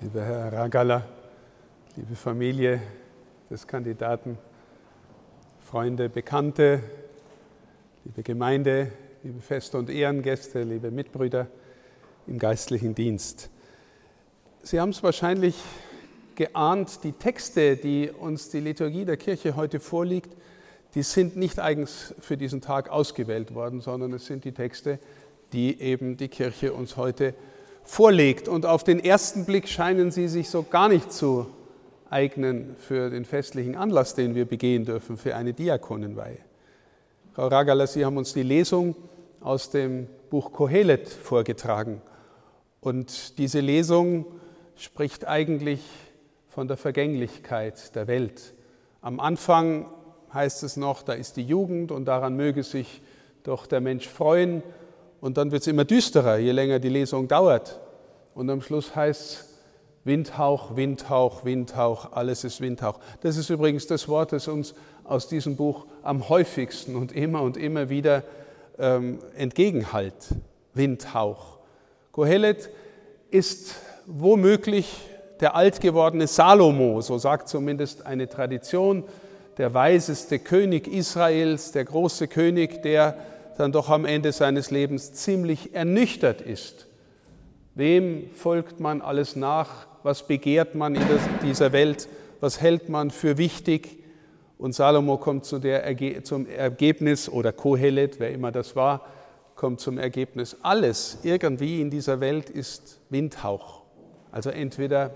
lieber Herr Ragala, liebe Familie des Kandidaten, Freunde, Bekannte, liebe Gemeinde, liebe Feste und Ehrengäste, liebe Mitbrüder im geistlichen Dienst. Sie haben es wahrscheinlich geahnt, die Texte, die uns die Liturgie der Kirche heute vorliegt, die sind nicht eigens für diesen Tag ausgewählt worden, sondern es sind die Texte, die eben die Kirche uns heute vorlegt. Und auf den ersten Blick scheinen sie sich so gar nicht zu eignen für den festlichen Anlass, den wir begehen dürfen, für eine Diakonenweihe. Frau Ragala, Sie haben uns die Lesung aus dem Buch Kohelet vorgetragen. Und diese Lesung spricht eigentlich von der Vergänglichkeit der Welt. Am Anfang heißt es noch, da ist die Jugend und daran möge sich doch der Mensch freuen. Und dann wird es immer düsterer, je länger die Lesung dauert. Und am Schluss heißt es Windhauch, Windhauch, Windhauch, alles ist Windhauch. Das ist übrigens das Wort, das uns aus diesem Buch am häufigsten und immer und immer wieder ähm, entgegenhallt. Windhauch. Kohelet ist womöglich der alt gewordene Salomo, so sagt zumindest eine Tradition, der weiseste König Israels, der große König, der dann doch am Ende seines Lebens ziemlich ernüchtert ist. Wem folgt man alles nach? Was begehrt man in dieser Welt? Was hält man für wichtig? Und Salomo kommt zu der, zum Ergebnis, oder Kohelet, wer immer das war, kommt zum Ergebnis, alles irgendwie in dieser Welt ist Windhauch. Also entweder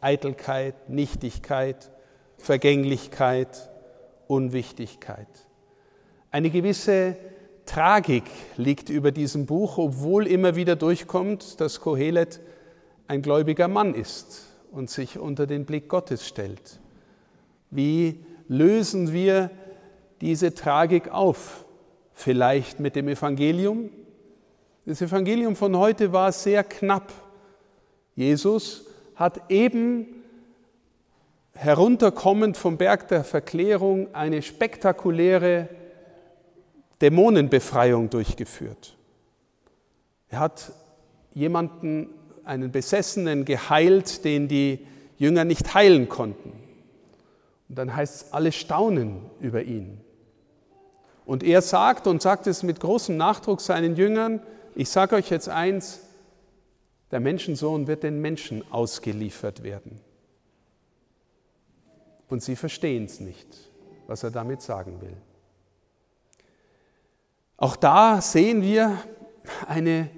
Eitelkeit, Nichtigkeit, Vergänglichkeit, Unwichtigkeit. Eine gewisse Tragik liegt über diesem Buch, obwohl immer wieder durchkommt, dass Kohelet ein gläubiger Mann ist und sich unter den Blick Gottes stellt. Wie lösen wir diese Tragik auf? Vielleicht mit dem Evangelium? Das Evangelium von heute war sehr knapp. Jesus hat eben herunterkommend vom Berg der Verklärung eine spektakuläre Dämonenbefreiung durchgeführt. Er hat jemanden, einen Besessenen geheilt, den die Jünger nicht heilen konnten. Und dann heißt es, alle staunen über ihn. Und er sagt und sagt es mit großem Nachdruck seinen Jüngern, ich sage euch jetzt eins, der Menschensohn wird den Menschen ausgeliefert werden. Und sie verstehen es nicht, was er damit sagen will. Auch da sehen wir eine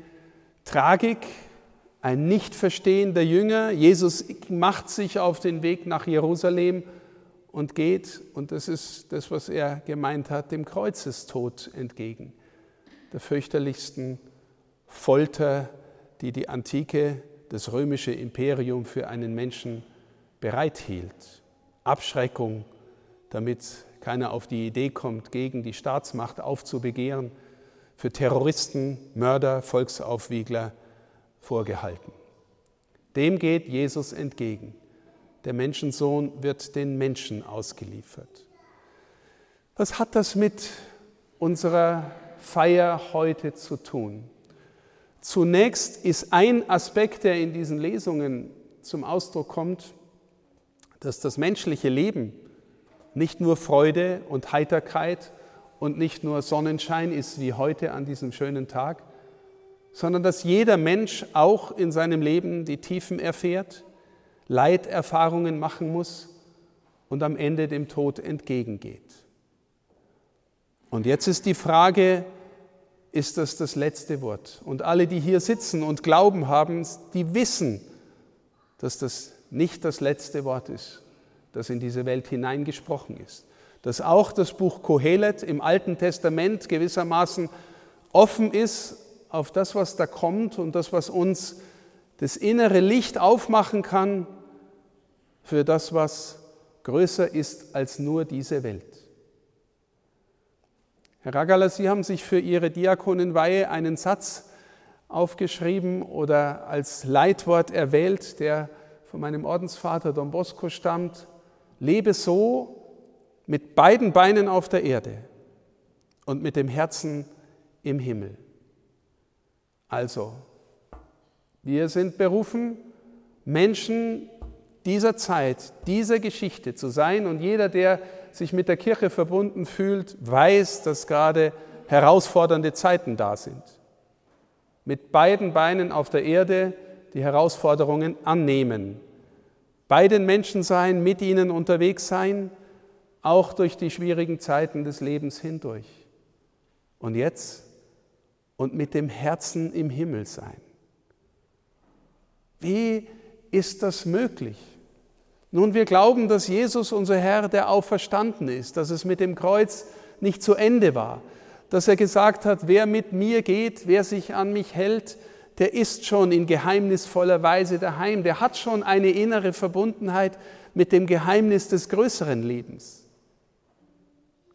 Tragik, ein Nichtverstehen der Jünger. Jesus macht sich auf den Weg nach Jerusalem und geht, und das ist das, was er gemeint hat, dem Kreuzestod entgegen, der fürchterlichsten Folter, die die Antike, das römische Imperium für einen Menschen bereithielt. Abschreckung, damit keiner auf die Idee kommt, gegen die Staatsmacht aufzubegehren, für Terroristen, Mörder, Volksaufwiegler vorgehalten. Dem geht Jesus entgegen. Der Menschensohn wird den Menschen ausgeliefert. Was hat das mit unserer Feier heute zu tun? Zunächst ist ein Aspekt, der in diesen Lesungen zum Ausdruck kommt, dass das menschliche Leben nicht nur Freude und Heiterkeit und nicht nur Sonnenschein ist wie heute an diesem schönen Tag, sondern dass jeder Mensch auch in seinem Leben die Tiefen erfährt, Leiterfahrungen machen muss und am Ende dem Tod entgegengeht. Und jetzt ist die Frage, ist das das letzte Wort? Und alle, die hier sitzen und Glauben haben, die wissen, dass das nicht das letzte Wort ist, das in diese Welt hineingesprochen ist. Dass auch das Buch Kohelet im Alten Testament gewissermaßen offen ist auf das, was da kommt und das, was uns das innere Licht aufmachen kann für das, was größer ist als nur diese Welt. Herr Ragala, Sie haben sich für Ihre Diakonenweihe einen Satz aufgeschrieben oder als Leitwort erwählt, der von meinem Ordensvater Don Bosco stammt, lebe so mit beiden Beinen auf der Erde und mit dem Herzen im Himmel. Also, wir sind berufen, Menschen dieser Zeit, dieser Geschichte zu sein. Und jeder, der sich mit der Kirche verbunden fühlt, weiß, dass gerade herausfordernde Zeiten da sind. Mit beiden Beinen auf der Erde die Herausforderungen annehmen. Bei den Menschen sein, mit ihnen unterwegs sein, auch durch die schwierigen Zeiten des Lebens hindurch. Und jetzt und mit dem Herzen im Himmel sein. Wie ist das möglich? Nun, wir glauben, dass Jesus, unser Herr, der auferstanden ist, dass es mit dem Kreuz nicht zu Ende war, dass er gesagt hat, wer mit mir geht, wer sich an mich hält, der ist schon in geheimnisvoller Weise daheim, der hat schon eine innere Verbundenheit mit dem Geheimnis des größeren Lebens.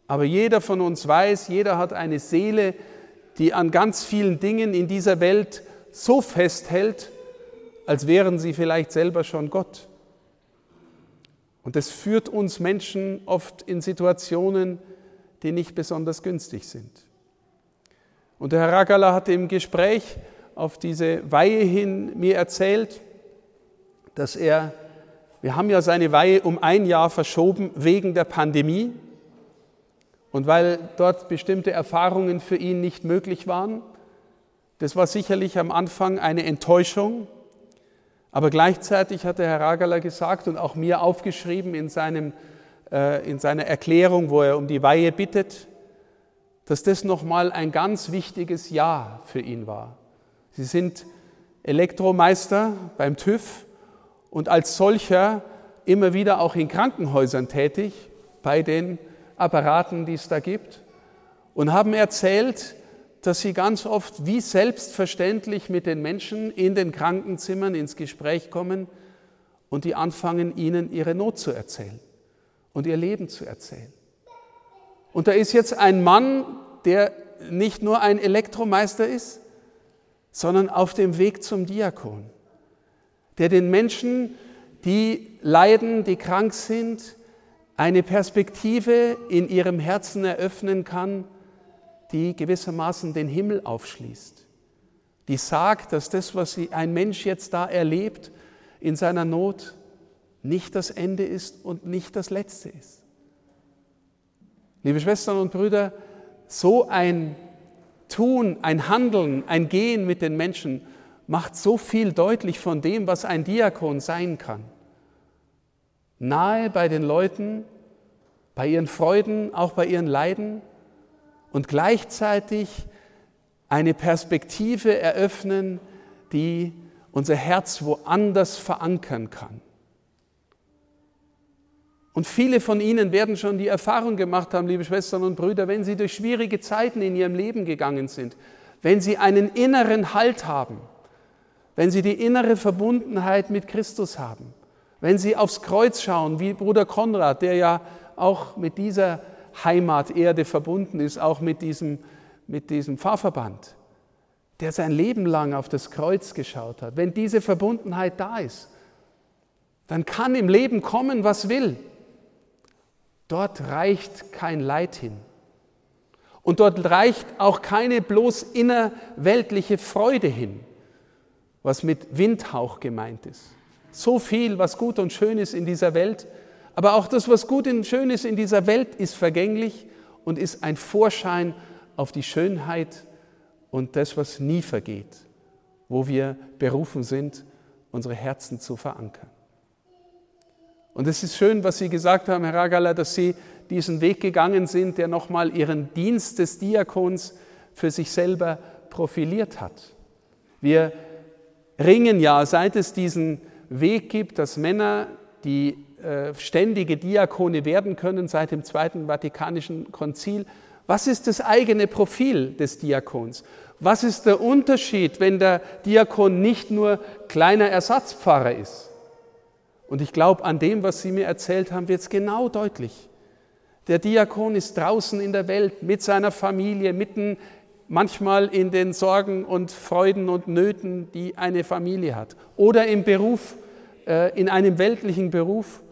Aber jeder von uns weiß, jeder hat eine Seele, die an ganz vielen Dingen in dieser Welt so festhält, als wären sie vielleicht selber schon Gott. Und das führt uns Menschen oft in Situationen, die nicht besonders günstig sind. Und der Herr Ragala hat im Gespräch auf diese Weihe hin mir erzählt, dass er, wir haben ja seine Weihe um ein Jahr verschoben wegen der Pandemie und weil dort bestimmte Erfahrungen für ihn nicht möglich waren. Das war sicherlich am Anfang eine Enttäuschung, aber gleichzeitig hat der Herr Ragala gesagt und auch mir aufgeschrieben in, seinem, äh, in seiner Erklärung, wo er um die Weihe bittet, dass das nochmal ein ganz wichtiges Jahr für ihn war. Sie sind Elektromeister beim TÜV und als solcher immer wieder auch in Krankenhäusern tätig, bei den Apparaten, die es da gibt, und haben erzählt, dass sie ganz oft wie selbstverständlich mit den Menschen in den Krankenzimmern ins Gespräch kommen und die anfangen, ihnen ihre Not zu erzählen und ihr Leben zu erzählen. Und da ist jetzt ein Mann, der nicht nur ein Elektromeister ist, sondern auf dem Weg zum Diakon, der den Menschen, die leiden, die krank sind, eine Perspektive in ihrem Herzen eröffnen kann, die gewissermaßen den Himmel aufschließt, die sagt, dass das, was ein Mensch jetzt da erlebt in seiner Not, nicht das Ende ist und nicht das Letzte ist. Liebe Schwestern und Brüder, so ein Tun, ein Handeln, ein Gehen mit den Menschen macht so viel deutlich von dem, was ein Diakon sein kann. Nahe bei den Leuten, bei ihren Freuden, auch bei ihren Leiden und gleichzeitig eine Perspektive eröffnen, die unser Herz woanders verankern kann. Und viele von Ihnen werden schon die Erfahrung gemacht haben, liebe Schwestern und Brüder, wenn Sie durch schwierige Zeiten in Ihrem Leben gegangen sind, wenn Sie einen inneren Halt haben, wenn Sie die innere Verbundenheit mit Christus haben, wenn Sie aufs Kreuz schauen, wie Bruder Konrad, der ja auch mit dieser Heimaterde verbunden ist, auch mit diesem, mit diesem Pfarrverband, der sein Leben lang auf das Kreuz geschaut hat, wenn diese Verbundenheit da ist, dann kann im Leben kommen, was will. Dort reicht kein Leid hin. Und dort reicht auch keine bloß innerweltliche Freude hin, was mit Windhauch gemeint ist. So viel, was gut und schön ist in dieser Welt, aber auch das, was gut und schön ist in dieser Welt, ist vergänglich und ist ein Vorschein auf die Schönheit und das, was nie vergeht, wo wir berufen sind, unsere Herzen zu verankern. Und es ist schön, was Sie gesagt haben, Herr Ragala, dass Sie diesen Weg gegangen sind, der nochmal Ihren Dienst des Diakons für sich selber profiliert hat. Wir ringen ja, seit es diesen Weg gibt, dass Männer, die äh, ständige Diakone werden können seit dem Zweiten Vatikanischen Konzil. Was ist das eigene Profil des Diakons? Was ist der Unterschied, wenn der Diakon nicht nur kleiner Ersatzpfarrer ist? Und ich glaube, an dem, was Sie mir erzählt haben, wird es genau deutlich. Der Diakon ist draußen in der Welt mit seiner Familie, mitten manchmal in den Sorgen und Freuden und Nöten, die eine Familie hat. Oder im Beruf, äh, in einem weltlichen Beruf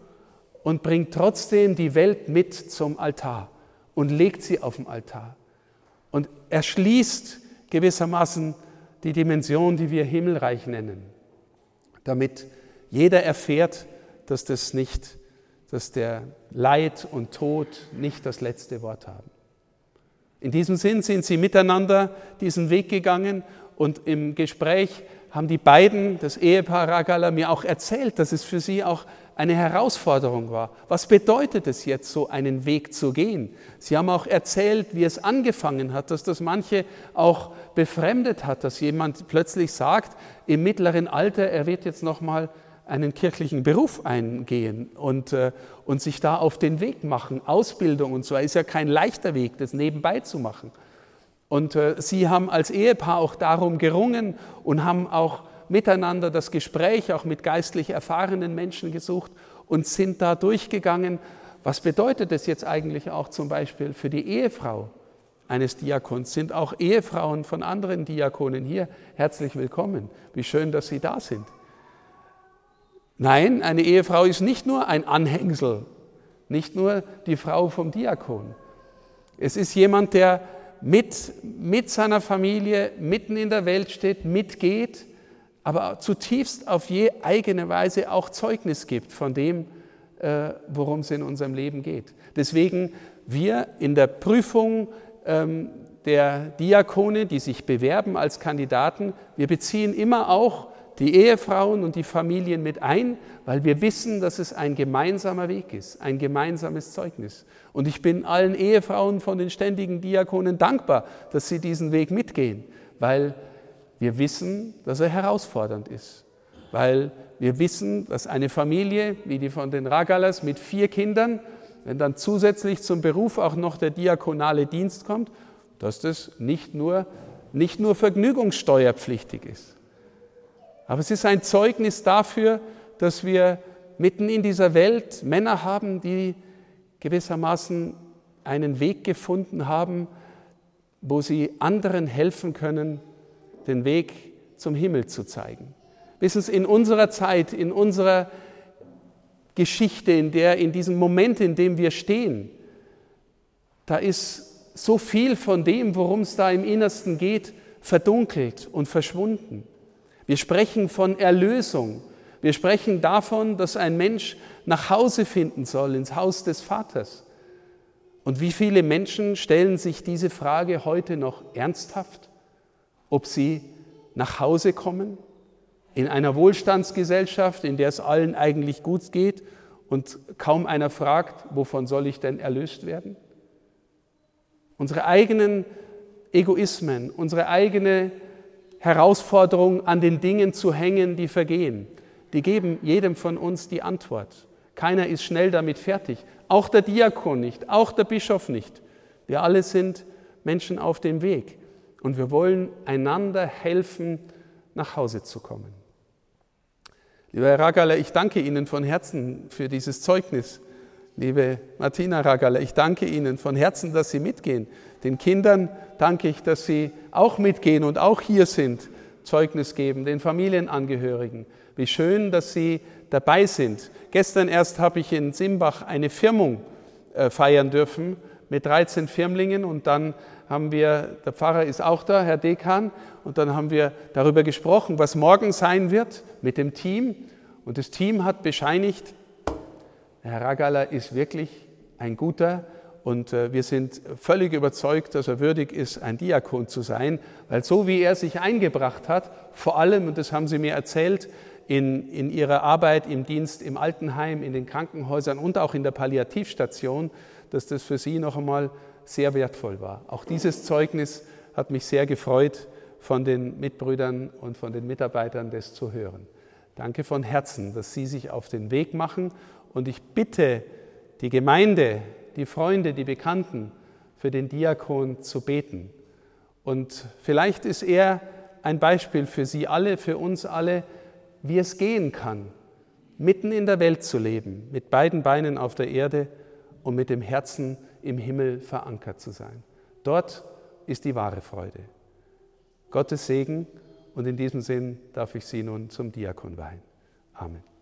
und bringt trotzdem die Welt mit zum Altar und legt sie auf den Altar und erschließt gewissermaßen die Dimension, die wir Himmelreich nennen, damit jeder erfährt, dass das nicht, dass der Leid und Tod nicht das letzte Wort haben. In diesem Sinn sind sie miteinander diesen Weg gegangen und im Gespräch haben die beiden, das Ehepaar Ragala, mir auch erzählt, dass es für sie auch eine Herausforderung war. Was bedeutet es jetzt, so einen Weg zu gehen? Sie haben auch erzählt, wie es angefangen hat, dass das manche auch befremdet hat, dass jemand plötzlich sagt, im mittleren Alter, er wird jetzt nochmal einen kirchlichen Beruf eingehen und, äh, und sich da auf den Weg machen. Ausbildung und so ist ja kein leichter Weg, das nebenbei zu machen. Und äh, sie haben als Ehepaar auch darum gerungen und haben auch miteinander das Gespräch auch mit geistlich erfahrenen Menschen gesucht und sind da durchgegangen. Was bedeutet das jetzt eigentlich auch zum Beispiel für die Ehefrau eines Diakons? Sind auch Ehefrauen von anderen Diakonen hier herzlich willkommen? Wie schön, dass Sie da sind. Nein, eine Ehefrau ist nicht nur ein Anhängsel, nicht nur die Frau vom Diakon. Es ist jemand, der mit, mit seiner Familie mitten in der Welt steht, mitgeht, aber zutiefst auf je eigene Weise auch Zeugnis gibt von dem, äh, worum es in unserem Leben geht. Deswegen wir in der Prüfung ähm, der Diakone, die sich bewerben als Kandidaten, wir beziehen immer auch die Ehefrauen und die Familien mit ein, weil wir wissen, dass es ein gemeinsamer Weg ist, ein gemeinsames Zeugnis. Und ich bin allen Ehefrauen von den ständigen Diakonen dankbar, dass sie diesen Weg mitgehen, weil wir wissen, dass er herausfordernd ist. Weil wir wissen, dass eine Familie wie die von den Ragalas mit vier Kindern, wenn dann zusätzlich zum Beruf auch noch der diakonale Dienst kommt, dass das nicht nur, nicht nur vergnügungssteuerpflichtig ist. Aber es ist ein Zeugnis dafür, dass wir mitten in dieser Welt Männer haben, die gewissermaßen einen Weg gefunden haben, wo sie anderen helfen können, den Weg zum Himmel zu zeigen. Wissen Sie, in unserer Zeit, in unserer Geschichte, in der, in diesem Moment, in dem wir stehen, da ist so viel von dem, worum es da im Innersten geht, verdunkelt und verschwunden. Wir sprechen von Erlösung. Wir sprechen davon, dass ein Mensch nach Hause finden soll, ins Haus des Vaters. Und wie viele Menschen stellen sich diese Frage heute noch ernsthaft, ob sie nach Hause kommen, in einer Wohlstandsgesellschaft, in der es allen eigentlich gut geht und kaum einer fragt, wovon soll ich denn erlöst werden? Unsere eigenen Egoismen, unsere eigene Herausforderung, an den Dingen zu hängen, die vergehen. Die geben jedem von uns die Antwort. Keiner ist schnell damit fertig. Auch der Diakon nicht, auch der Bischof nicht. Wir alle sind Menschen auf dem Weg. Und wir wollen einander helfen, nach Hause zu kommen. Lieber Herr Ragala, ich danke Ihnen von Herzen für dieses Zeugnis. Liebe Martina Ragala, ich danke Ihnen von Herzen, dass Sie mitgehen. Den Kindern danke ich, dass sie auch mitgehen und auch hier sind, Zeugnis geben, den Familienangehörigen. Wie schön, dass sie dabei sind. Gestern erst habe ich in Simbach eine Firmung äh, feiern dürfen mit 13 Firmlingen und dann haben wir, der Pfarrer ist auch da, Herr Dekan, und dann haben wir darüber gesprochen, was morgen sein wird mit dem Team. Und das Team hat bescheinigt, Herr Ragala ist wirklich ein guter und äh, wir sind völlig überzeugt, dass er würdig ist, ein Diakon zu sein, weil so wie er sich eingebracht hat, vor allem, und das haben Sie mir erzählt, in, in Ihrer Arbeit im Dienst im Altenheim, in den Krankenhäusern und auch in der Palliativstation, dass das für Sie noch einmal sehr wertvoll war. Auch dieses Zeugnis hat mich sehr gefreut, von den Mitbrüdern und von den Mitarbeitern das zu hören. Danke von Herzen, dass Sie sich auf den Weg machen und ich bitte die Gemeinde, die Freunde, die Bekannten für den Diakon zu beten. Und vielleicht ist er ein Beispiel für Sie alle, für uns alle, wie es gehen kann, mitten in der Welt zu leben, mit beiden Beinen auf der Erde und mit dem Herzen im Himmel verankert zu sein. Dort ist die wahre Freude. Gottes Segen und in diesem Sinn darf ich Sie nun zum Diakon weihen. Amen.